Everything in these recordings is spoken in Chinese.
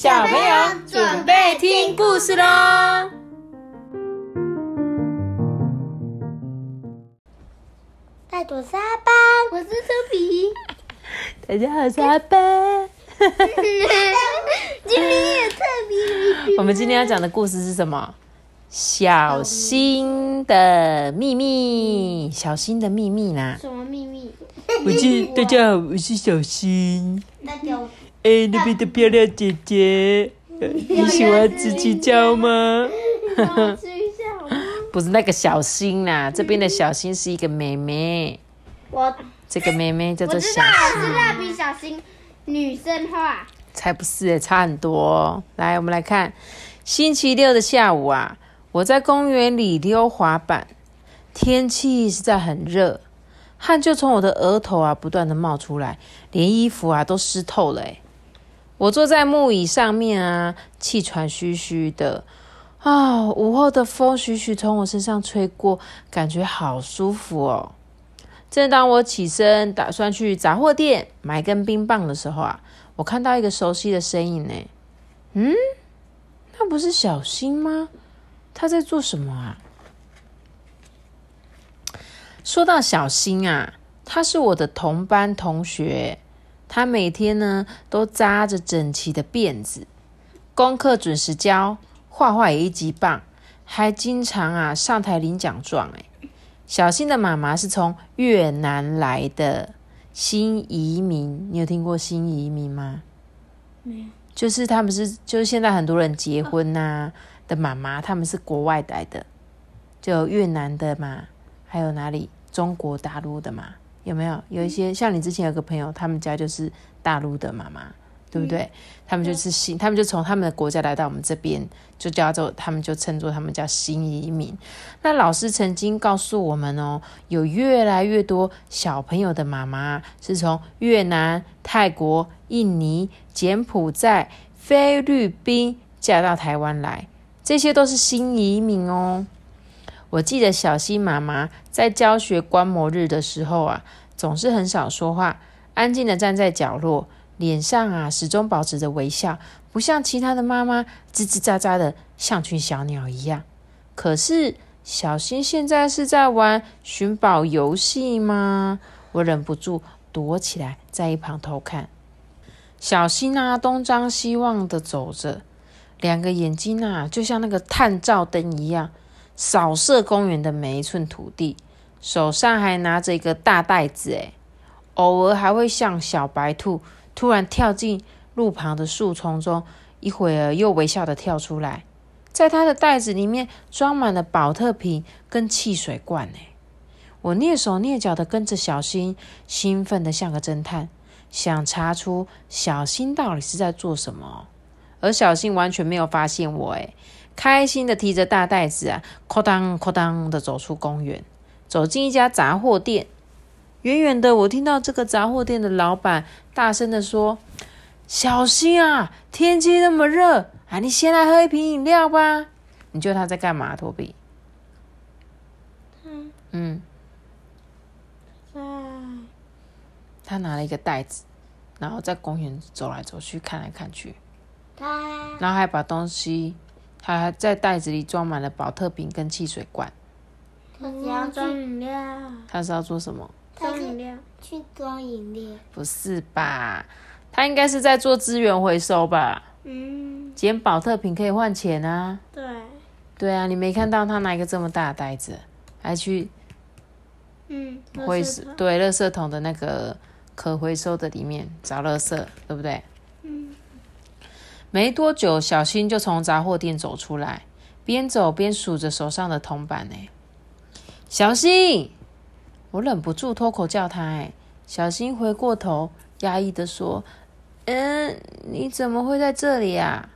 小朋友准备听故事喽！大朵是阿班，我是丘比，大家好，我是阿班。今天也特别。我们今天要讲的故事是什么？小新的秘密，小新的秘密呢！什么秘密？我是大家好，我是小新。那个哎，那边的漂亮姐姐，呃你喜欢吃鸡椒吗？不是那个小新啦，这边的小新是一个妹妹，我这个妹妹叫做小我知道新。是蜡笔小新女生化。才不是欸差很多哦、来，我们来看，星期六的下午啊，我在公园里溜滑板，天气实在很热，汗就从我的额头啊不断的冒出来，连衣服啊都湿透了诶我坐在木椅上面啊，气喘吁吁的。啊，午后的风徐徐从我身上吹过，感觉好舒服哦。正当我起身打算去杂货店买根冰棒的时候啊，我看到一个熟悉的身影呢。嗯，那不是小新吗？他在做什么啊？说到小新啊，他是我的同班同学，他每天呢都扎着整齐的辫子，功课准时交，画画也一级棒，还经常啊上台领奖状哎。小新的妈妈是从越南来的新移民，你有听过新移民吗？没有。就是他们是，就是现在很多人结婚呐、的妈妈，他们是国外来的，就越南的嘛，还有哪里中国大陆的嘛，有没有？有一些像你之前有个朋友，他们家就是大陆的妈妈，对不对？他们就是新，他们就从他们的国家来到我们这边，就叫做他们就称作他们叫新移民。那老师曾经告诉我们哦，有越来越多小朋友的妈妈是从越南、泰国、印尼、柬埔寨、菲律宾嫁到台湾来，这些都是新移民哦。我记得小溪妈妈在教学观摩日的时候啊，总是很少说话，安静的站在角落，脸上啊始终保持着微笑，不像其他的妈妈吱吱喳喳的像群小鸟一样。可是小新现在是在玩寻宝游戏吗？我忍不住躲起来，在一旁偷看。小新啊，东张西望的走着，两个眼睛啊，就像那个探照灯一样，扫射公园的每一寸土地。手上还拿着一个大袋子，诶，偶尔还会像小白兔，突然跳进路旁的树丛中，一会儿又微笑的跳出来。在他的袋子里面装满了保特瓶跟汽水罐，诶，我蹑手蹑脚的跟着小新，兴奋的像个侦探。想查出小新到底是在做什么，而小新完全没有发现我，诶，开心的提着大袋子啊，哐当哐当的走出公园，走进一家杂货店。远远的，我听到这个杂货店的老板大声的说：“小心啊，天气那么热啊，你先来喝一瓶饮料吧。”你觉得他在干嘛，托比？嗯嗯，在他拿了一个袋子，然后在公园走来走去，看来看去。他然后还把东西，他还在袋子里装满了保特瓶跟汽水罐。他只要装饮料，他是要做什么？他是装饮料。去装饮料，不是吧？他应该是在做资源回收吧？嗯，捡保特瓶可以换钱啊。对，对啊，你没看到他拿一个这么大的袋子，还去嗯，回收对垃圾桶的那个可回收的里面找垃圾，对不对？嗯，没多久，小新就从杂货店走出来，边走边数着手上的铜板。呢。小新，我忍不住脱口叫他。哎，小新回过头，压抑的说：“嗯，你怎么会在这里啊？”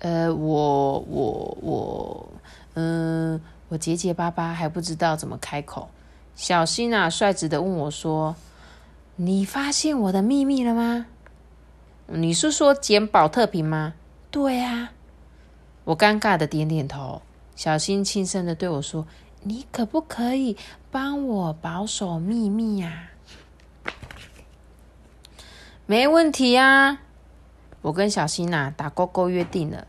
呃，我我我，嗯、我结结巴巴，还不知道怎么开口。小新啊，率直的问我说：“你发现我的秘密了吗？”你是说捡宝特瓶吗？对啊，我尴尬的点点头。小新轻声的对我说：“你可不可以帮我保守秘密呀、没问题啊。我跟小新呐、打勾勾约定了。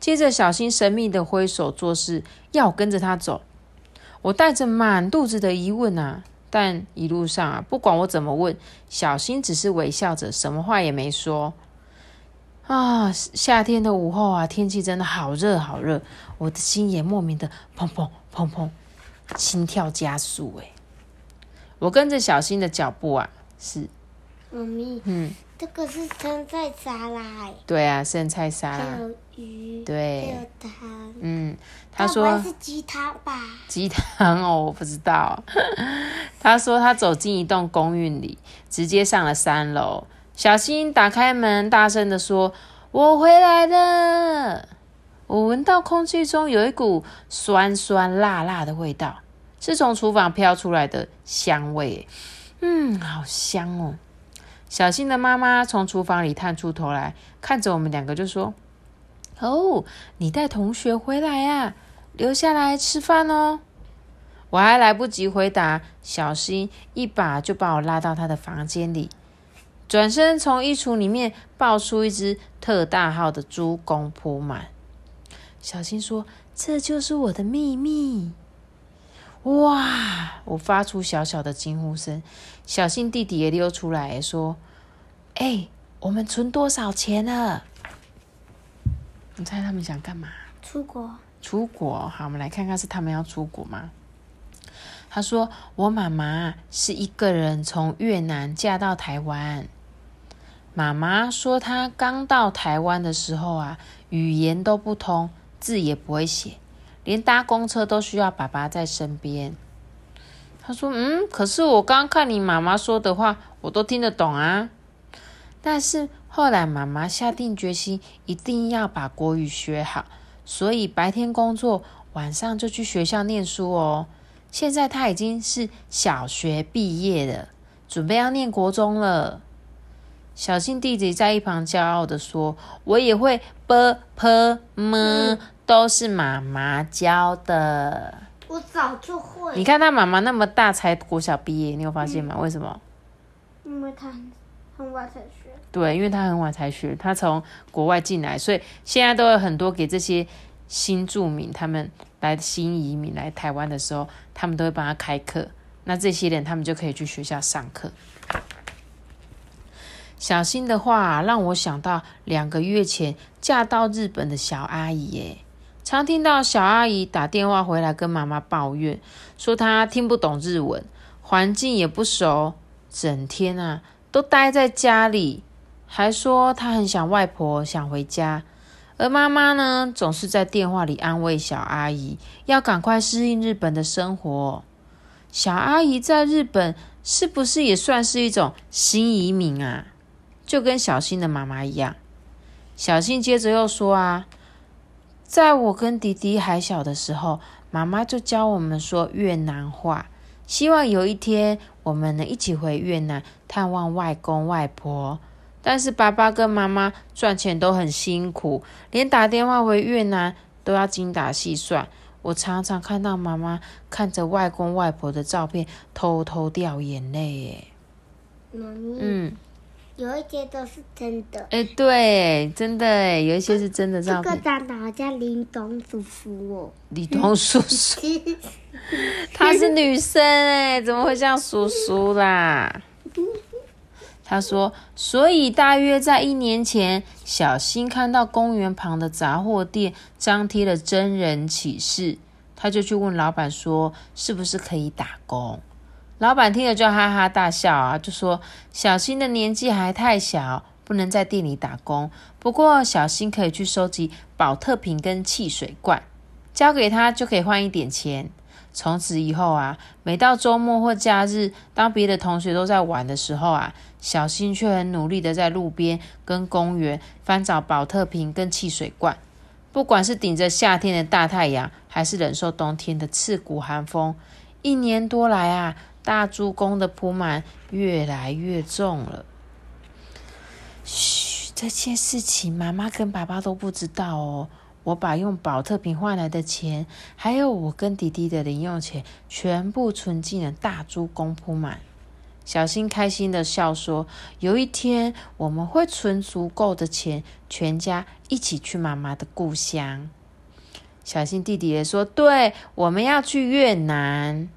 接着，小新神秘的挥手做事，要我跟着他走。我带着满肚子的疑问啊，但一路上啊，不管我怎么问，小新只是微笑着，什么话也没说。啊，夏天的午后啊，天气真的好热好热，我的心也莫名的砰砰砰砰，心跳加速。哎，我跟着小新的脚步啊，是，妈咪，嗯，这个是生菜沙拉哎，对啊，生菜沙拉还，有鱼，还对，有汤。嗯，他说是鸡汤吧？鸡汤 哦，我不知道。他说他走进一栋公寓里，直接上了三楼。小新打开门，大声的说：“我回来了。”我闻到空气中有一股酸酸辣辣的味道，是从厨房飘出来的香味。嗯，好香哦！小新的妈妈从厨房里探出头来，看着我们两个就说：“哦，你带同学回来呀、留下来吃饭哦。”我还来不及回答，小新一把就把我拉到他的房间里，转身从衣橱里面抱出一只特大号的猪公扑满。小新说：“这就是我的秘密。”哇！我发出小小的惊呼声，小新弟弟也溜出来说：“哎、我们存多少钱了？”你猜他们想干嘛？出国，出国，好，我们来看看是他们要出国吗？他说：“我妈妈是一个人从越南嫁到台湾。妈妈说，她刚到台湾的时候啊，语言都不通，字也不会写，连搭公车都需要爸爸在身边。”他说：“嗯，可是我刚看你妈妈说的话，我都听得懂啊。但是后来妈妈下定决心，一定要把国语学好。”所以白天工作，晚上就去学校念书哦。现在他已经是小学毕业了，准备要念国中了。小新弟弟在一旁骄傲的说：“我也会 b p m，都是妈妈教的。我早就会。你看他妈妈那么大才国小毕业，你有发现吗？为什么？因为他很很晚才学。对，因为他很晚才学，他从国外进来，所以现在都有很多给这些新住民他们来新移民来台湾的时候，他们都会帮他开课。那这些人他们就可以去学校上课。小新的话让我想到两个月前嫁到日本的小阿姨，耶，常听到小阿姨打电话回来跟妈妈抱怨，说她听不懂日文，环境也不熟，整天啊都待在家里。还说她很想外婆，想回家。而妈妈呢，总是在电话里安慰小阿姨，要赶快适应日本的生活。小阿姨在日本是不是也算是一种新移民啊？就跟小新的妈妈一样。小新接着又说啊，在我跟弟弟还小的时候，妈妈就教我们说越南话，希望有一天我们能一起回越南探望外公外婆。但是爸爸跟妈妈赚钱都很辛苦，连打电话回越南都要精打细算。我常常看到妈妈看着外公外婆的照片，偷偷掉眼泪。耶。嗯，有一些都是真的。哎、对，真的哎，有一些是真的这个照片。长得好像林东叔叔哦。李东叔叔，她是女生哎，怎么会像叔叔啦？他说：“所以大约在一年前，小新看到公园旁的杂货店张贴了真人启事，他就去问老板说：是不是可以打工？老板听了就哈哈大笑啊，就说小新的年纪还太小，不能在店里打工。不过小新可以去收集保特瓶跟汽水罐，交给他就可以换一点钱。”从此以后啊，每到周末或假日，当别的同学都在玩的时候啊，小新却很努力的在路边跟公园翻找保特瓶跟汽水罐。不管是顶着夏天的大太阳，还是忍受冬天的刺骨寒风，一年多来啊，大猪公的铺满越来越重了。嘘，这件事情妈妈跟爸爸都不知道哦。我把用保特瓶换来的钱，还有我跟弟弟的零用钱，全部存进了大猪公铺满。小新开心的笑说：“有一天我们会存足够的钱，全家一起去妈妈的故乡。”小新弟弟也说：“对，我们要去越南。”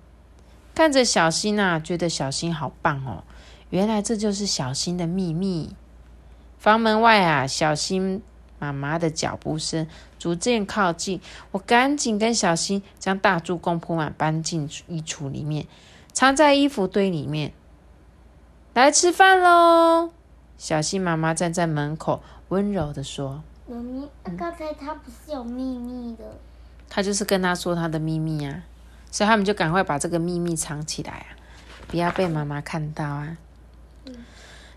看着小新啊，觉得小新好棒哦。原来这就是小新的秘密。房门外啊，小新妈妈的脚步声逐渐靠近，我赶紧跟小新将大猪公铺满，搬进衣橱里面，藏在衣服堆里面。来吃饭喽！小新妈妈站在门口，温柔的说妈咪，那刚才他不是有秘密的？：“他就是跟他说他的秘密啊，所以他们就赶快把这个秘密藏起来啊，不要被妈妈看到啊。”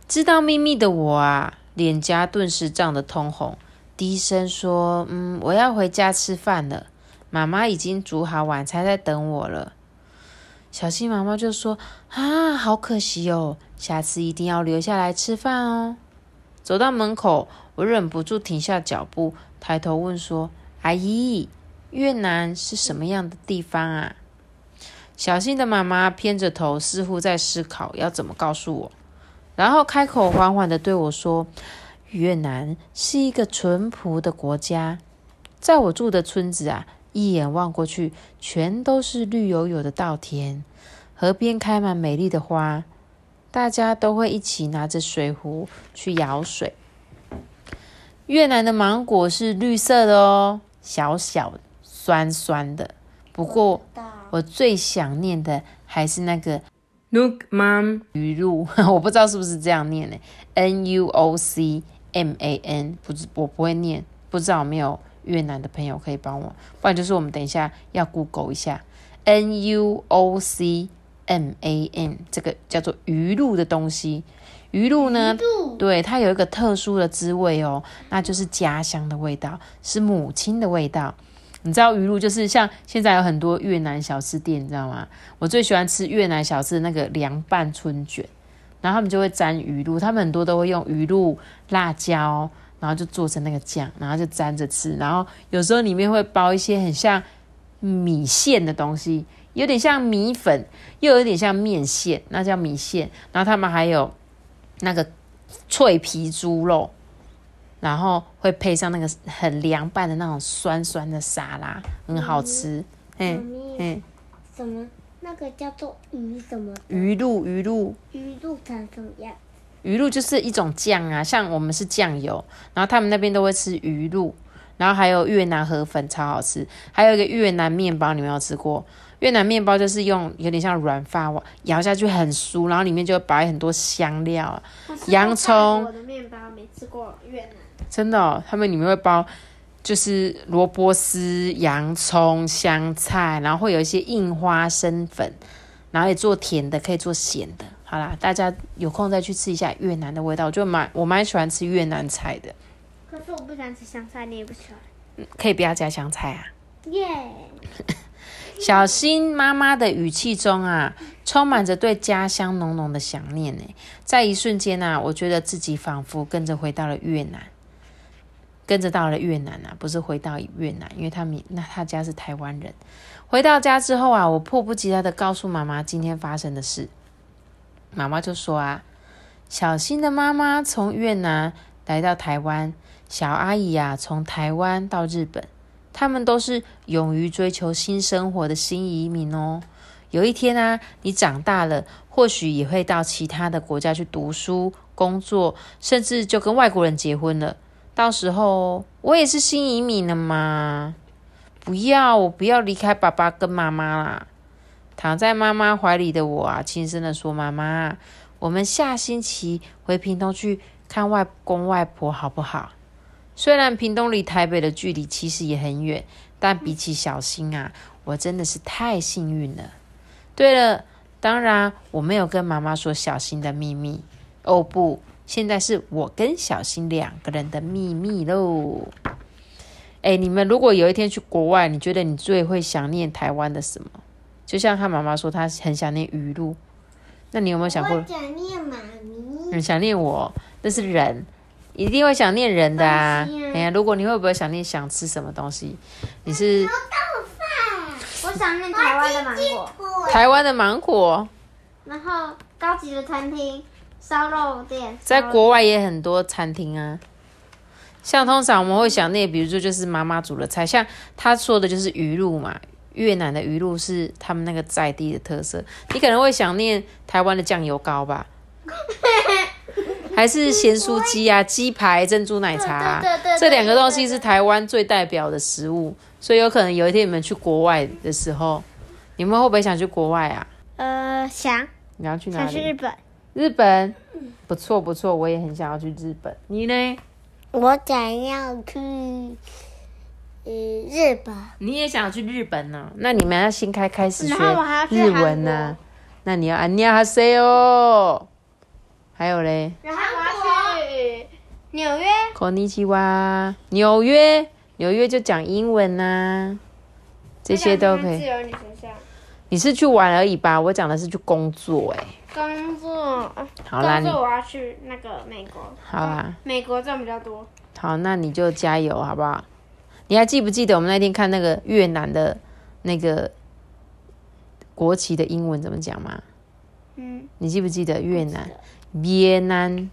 知道秘密的我啊，脸颊顿时涨得通红，低声说：“嗯，我要回家吃饭了，妈妈已经煮好晚餐在等我了。”小新妈妈就说：“啊，好可惜哦，下次一定要留下来吃饭哦。”走到门口，我忍不住停下脚步，抬头问说：“阿姨，越南是什么样的地方啊？”小新的妈妈偏着头，似乎在思考要怎么告诉我，然后开口缓缓的对我说：“越南是一个淳朴的国家，在我住的村子啊，一眼望过去，全都是绿油油的稻田，河边开满美丽的花，大家都会一起拿着水壶去舀水。越南的芒果是绿色的哦，小小酸酸的，不过。”大我最想念的还是那个 NUK MAM 鱼露，我不知道是不是这样念呢？N U O C M A N，不知我不会念，不知道有没有越南的朋友可以帮我，不然就是我们等一下要 Google 一下 N U O C M A N 这个叫做鱼露的东西。鱼露呢，度对它有一个特殊的滋味哦，那就是家乡的味道，是母亲的味道。你知道鱼露就是像现在有很多越南小吃店，你知道吗？我最喜欢吃越南小吃的那个凉拌春卷，然后他们就会沾鱼露，他们很多都会用鱼露、辣椒，然后就做成那个酱，然后就沾着吃。然后有时候里面会包一些很像米线的东西，有点像米粉，又有点像面线，那叫米线。然后他们还有那个脆皮猪肉。然后会配上那个很凉拌的那种酸酸的沙拉，很好吃。妈嗯，嗯，什么？那个叫做鱼什么的？鱼露鱼露鱼露长什么样？鱼露就是一种酱啊，像我们是酱油，然后他们那边都会吃鱼露，然后还有越南河粉超好吃，还有一个越南面包，你们有吃过？越南面包就是用有点像软发网咬下去很酥，然后里面就会摆很多香料啊，洋葱我的面包没吃过越南。真的、哦，他们里面会包就是萝卜丝、洋葱、香菜，然后会有一些印花生粉，然后也做甜的，可以做咸的。好啦，大家有空再去吃一下越南的味道，我就蛮我蛮喜欢吃越南菜的，可是我不喜欢吃香菜，你也不喜欢。可以不要加香菜啊。耶！小新妈妈的语气中啊，充满着对家乡浓浓的想念呢。在一瞬间啊，我觉得自己仿佛跟着回到了越南，跟着到了越南啊，不是回到越南，因为他们那他家是台湾人。回到家之后啊，我迫不及待的告诉妈妈今天发生的事。妈妈就说啊，小新的妈妈从越南来到台湾，小阿姨啊从台湾到日本。他们都是勇于追求新生活的新移民哦。有一天啊，你长大了，或许也会到其他的国家去读书、工作，甚至就跟外国人结婚了。到时候我也是新移民了嘛？不要，我不要离开爸爸跟妈妈啦。躺在妈妈怀里的我啊，轻声的说：“妈妈，我们下星期回屏东去看外公外婆好不好？”虽然屏东离台北的距离其实也很远，但比起小新啊，我真的是太幸运了。对了，当然我没有跟妈妈说小新的秘密哦，不，现在是我跟小新两个人的秘密喽。哎，你们如果有一天去国外，你觉得你最会想念台湾的什么？就像他妈妈说，她很想念鱼露。那你有没有想过？想念妈咪。很想念我，那是人，一定会想念人的啊。哎呀，如果你会不会想念想吃什么东西？你是我想念台湾的芒果，台湾的芒果，然后高级的餐厅、烧肉店，在国外也很多餐厅啊。像通常我们会想念，比如说就是妈妈煮的菜，像他说的就是鱼露嘛，越南的鱼露是他们那个在地的特色。你可能会想念台湾的酱油膏吧，还是咸酥鸡啊、鸡排、珍珠奶茶啊、这两个东西是台湾最代表的食物，所以有可能有一天你们去国外的时候，你们会不会想去国外啊？呃，想你要去哪里？想去日本，日本，不错不错，我也很想要去日本。你呢？我想要去，呃，日本。你也想去日本呢、那你们要先开开始学然后我还要去日文呢、那你要안녕하세요，还有嘞，然后我要去纽约，こんにちは，纽约，纽约就讲英文呐、这些都可以。自由女学校 你是去玩而已吧？我讲的是去工作、哎，工作，好啦，工作我要去那个美国，好啦，美国赚比较多。好，那你就加油好不好？你还记不记得我们那天看那个越南的那个国旗的英文怎么讲吗？嗯，你记不记得越南？越南，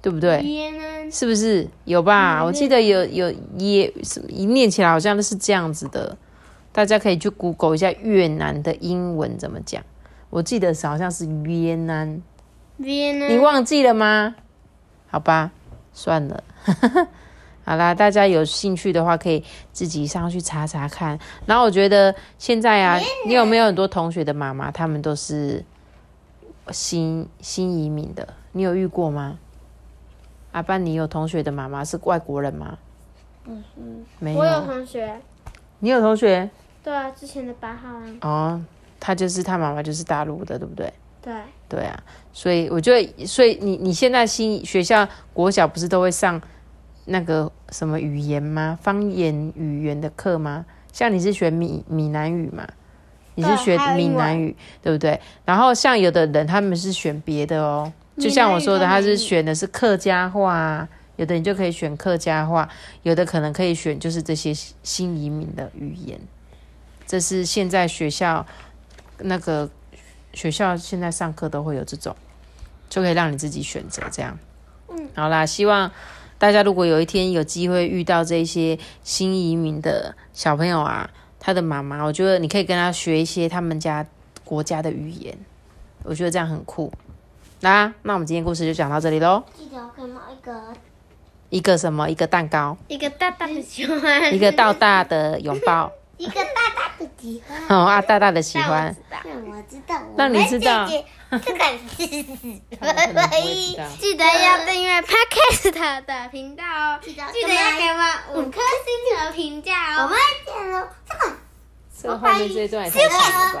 对不对？越南？是不是有吧？我记得有有耶一念起来好像都是这样子的，大家可以去 Google 一下越南的英文怎么讲。我记得是好像是越南，越南？你忘记了吗？好吧，算了。好啦，大家有兴趣的话，可以自己上去查查看。然后我觉得现在啊，你有没有很多同学的妈妈，他们都是新新移民的？你有遇过吗？阿班，你有同学的妈妈是外国人吗？嗯嗯，没有我有同学，你有同学对啊，之前的八号啊，哦，他就是他妈妈就是大陆的，对不对？对，对啊，所以我觉得，所以你你现在新学校国小不是都会上那个什么语言吗？方言语言的课吗？像你是学闽闽南语嘛？你是对学闽南语，对不对？然后像有的人他们是选别的哦，就像我说的，他是选的是客家话啊，有的你就可以选客家话，有的可能可以选就是这些新移民的语言。这是现在学校那个学校现在上课都会有这种，就可以让你自己选择这样。嗯，好啦，希望大家如果有一天有机会遇到这些新移民的小朋友啊，他的妈妈，我觉得你可以跟他学一些他们家国家的语言，我觉得这样很酷。那那我们今天故事就讲到这里喽。记得我可以买一个一个什么？一个蛋糕，一个大大的喜欢，一个大大的拥抱，一个大大的喜欢。哦啊，大大的喜欢。让我知道，让你知道我们姐姐这个是他们可能不会知道。记得要订阅 Podcast 的频道哦，记得要给我们五颗星的评价哦。我们见了，这个。这个后面这一段也太长了吧？